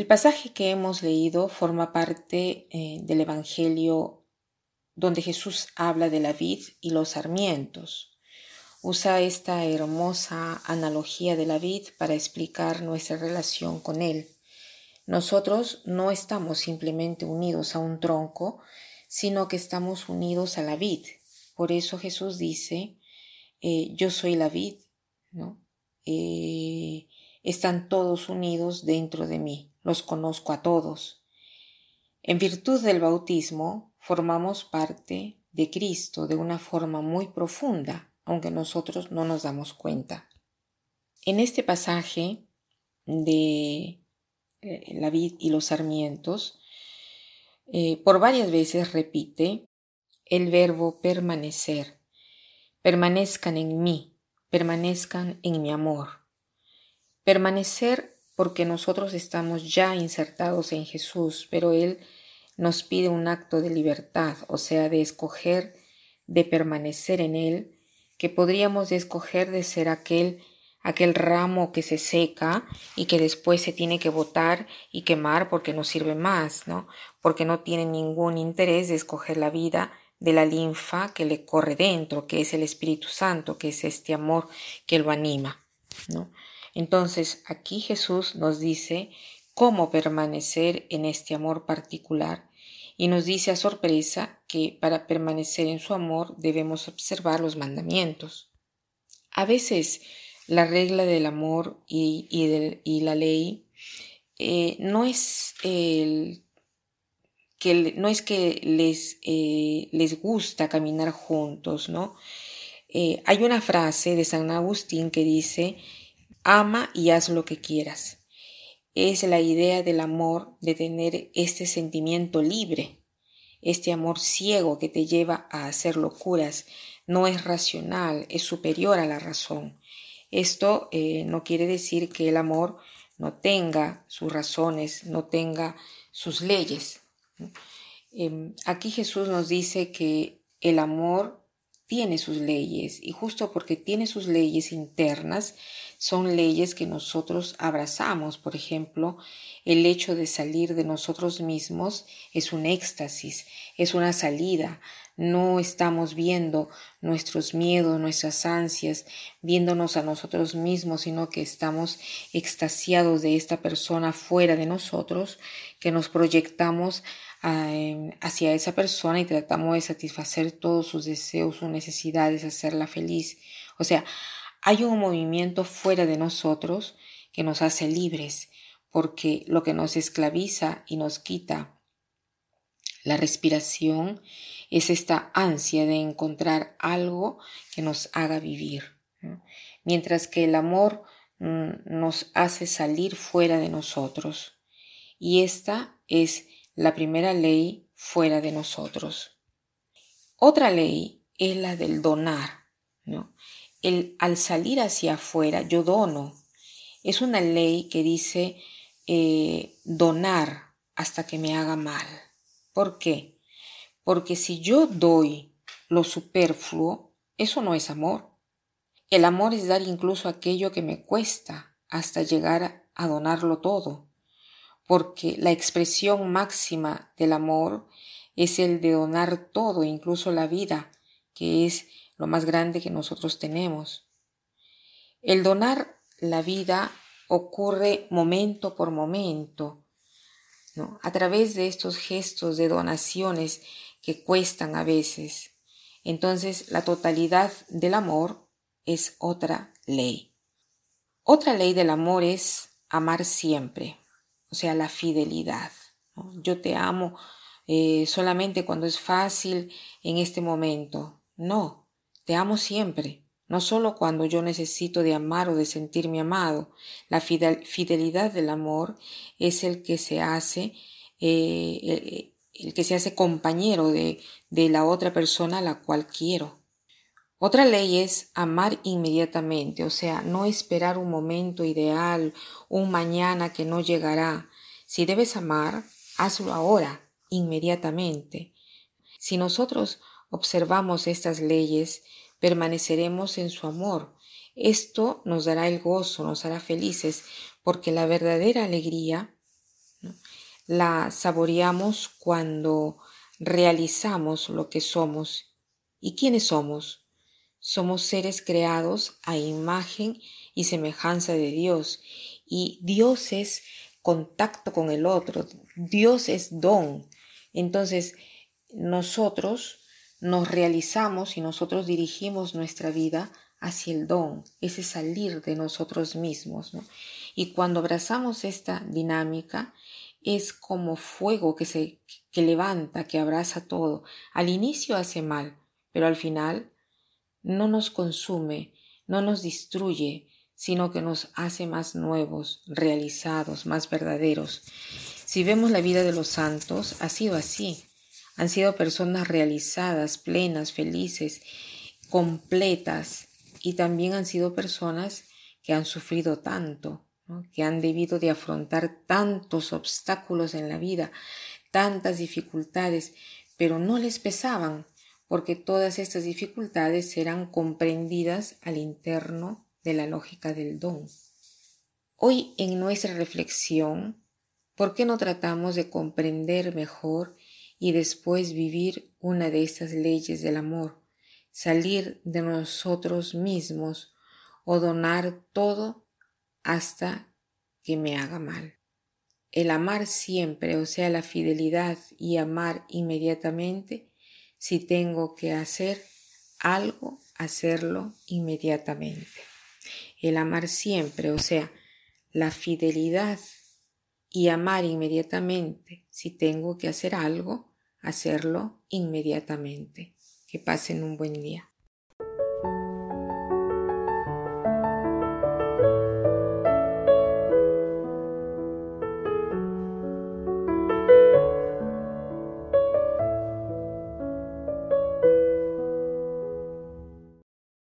El pasaje que hemos leído forma parte eh, del Evangelio donde Jesús habla de la vid y los sarmientos. Usa esta hermosa analogía de la vid para explicar nuestra relación con Él. Nosotros no estamos simplemente unidos a un tronco, sino que estamos unidos a la vid. Por eso Jesús dice, eh, yo soy la vid, ¿no? Eh, están todos unidos dentro de mí los conozco a todos. En virtud del bautismo, formamos parte de Cristo de una forma muy profunda, aunque nosotros no nos damos cuenta. En este pasaje de eh, la vid y los sarmientos, eh, por varias veces repite el verbo permanecer. Permanezcan en mí, permanezcan en mi amor. Permanecer porque nosotros estamos ya insertados en Jesús, pero Él nos pide un acto de libertad, o sea, de escoger, de permanecer en Él, que podríamos escoger de ser aquel aquel ramo que se seca y que después se tiene que botar y quemar porque no sirve más, ¿no? Porque no tiene ningún interés de escoger la vida de la linfa que le corre dentro, que es el Espíritu Santo, que es este amor que lo anima, ¿no? Entonces aquí Jesús nos dice cómo permanecer en este amor particular y nos dice a sorpresa que para permanecer en su amor debemos observar los mandamientos. A veces la regla del amor y, y, la ley eh, no es el que no es que les, eh, les gusta caminar juntos, ¿no? Eh, hay una frase de San Agustín que dice ama y haz lo que quieras. Es la idea del amor de tener este sentimiento libre, este amor ciego que te lleva a hacer locuras. No es racional, es superior a la razón. Esto eh, no quiere decir que el amor no tenga sus razones, no tenga sus leyes. Em, aquí Jesús nos dice que el amor tiene sus leyes y justo porque tiene sus leyes internas, son leyes que nosotros abrazamos. Por ejemplo, el hecho de salir de nosotros mismos es un éxtasis, es una salida. No estamos viendo nuestros miedos, nuestras ansias, viéndonos a nosotros mismos, sino que estamos extasiados de esta persona fuera de nosotros, que nos proyectamos hacia esa persona y tratamos de satisfacer todos sus deseos, sus necesidades, hacerla feliz. O sea, hay un movimiento fuera de nosotros que nos hace libres, porque lo que nos esclaviza y nos quita la respiración es esta ansia de encontrar algo que nos haga vivir. Mientras que el amor mm, nos hace salir fuera de nosotros. Y esta es la primera ley fuera de nosotros. Otra ley es la del donar. ¿no? El, al salir hacia afuera, yo dono. Es una ley que dice eh, donar hasta que me haga mal. ¿Por qué? Porque si yo doy lo superfluo, eso no es amor. El amor es dar incluso aquello que me cuesta hasta llegar a donarlo todo porque la expresión máxima del amor es el de donar todo, incluso la vida, que es lo más grande que nosotros tenemos. El donar la vida ocurre momento por momento, ¿no? a través de estos gestos de donaciones que cuestan a veces. Entonces, la totalidad del amor es otra ley. Otra ley del amor es amar siempre o sea, la fidelidad. Yo te amo eh, solamente cuando es fácil en este momento. No, te amo siempre, no solo cuando yo necesito de amar o de sentirme amado. La fidelidad del amor es el que se hace eh, el, que se hace compañero de, de la otra persona a la cual quiero. Otra ley es amar inmediatamente, o sea, no esperar un momento ideal, un mañana que no llegará. Si debes amar, hazlo ahora, inmediatamente. Si nosotros observamos estas leyes, permaneceremos en su amor. Esto nos dará el gozo, nos hará felices, porque la verdadera alegría la saboreamos cuando realizamos lo que somos. ¿Y quiénes somos? Somos seres creados a imagen y semejanza de Dios. Y Dios es contacto con el otro. Dios es don. Entonces, nosotros nos realizamos y nosotros dirigimos nuestra vida hacia el don, ese salir de nosotros mismos. Y cuando abrazamos esta dinámica, es como fuego que se que levanta, que abraza todo. Al inicio hace mal, pero al final no nos consume, no nos destruye, sino que nos hace más nuevos, realizados, más verdaderos. Si vemos la vida de los santos, ha sido así. Han sido personas realizadas, plenas, felices, completas, y también han sido personas que han sufrido tanto, que han debido de afrontar tantos obstáculos en la vida, tantas dificultades, pero no les pesaban, porque todas estas dificultades serán comprendidas al interno de la lógica del don. Hoy en nuestra reflexión, ¿por qué no tratamos de comprender mejor y después vivir una de estas leyes del amor? salir de nosotros mismos o donar todo hasta que me haga mal. El amar siempre, o sea, la fidelidad y amar inmediatamente, si tengo que hacer algo, hacerlo inmediatamente. El amar siempre, o sea, la fidelidad y amar inmediatamente, si tengo que hacer algo, hacerlo inmediatamente. Que pasen un buen día.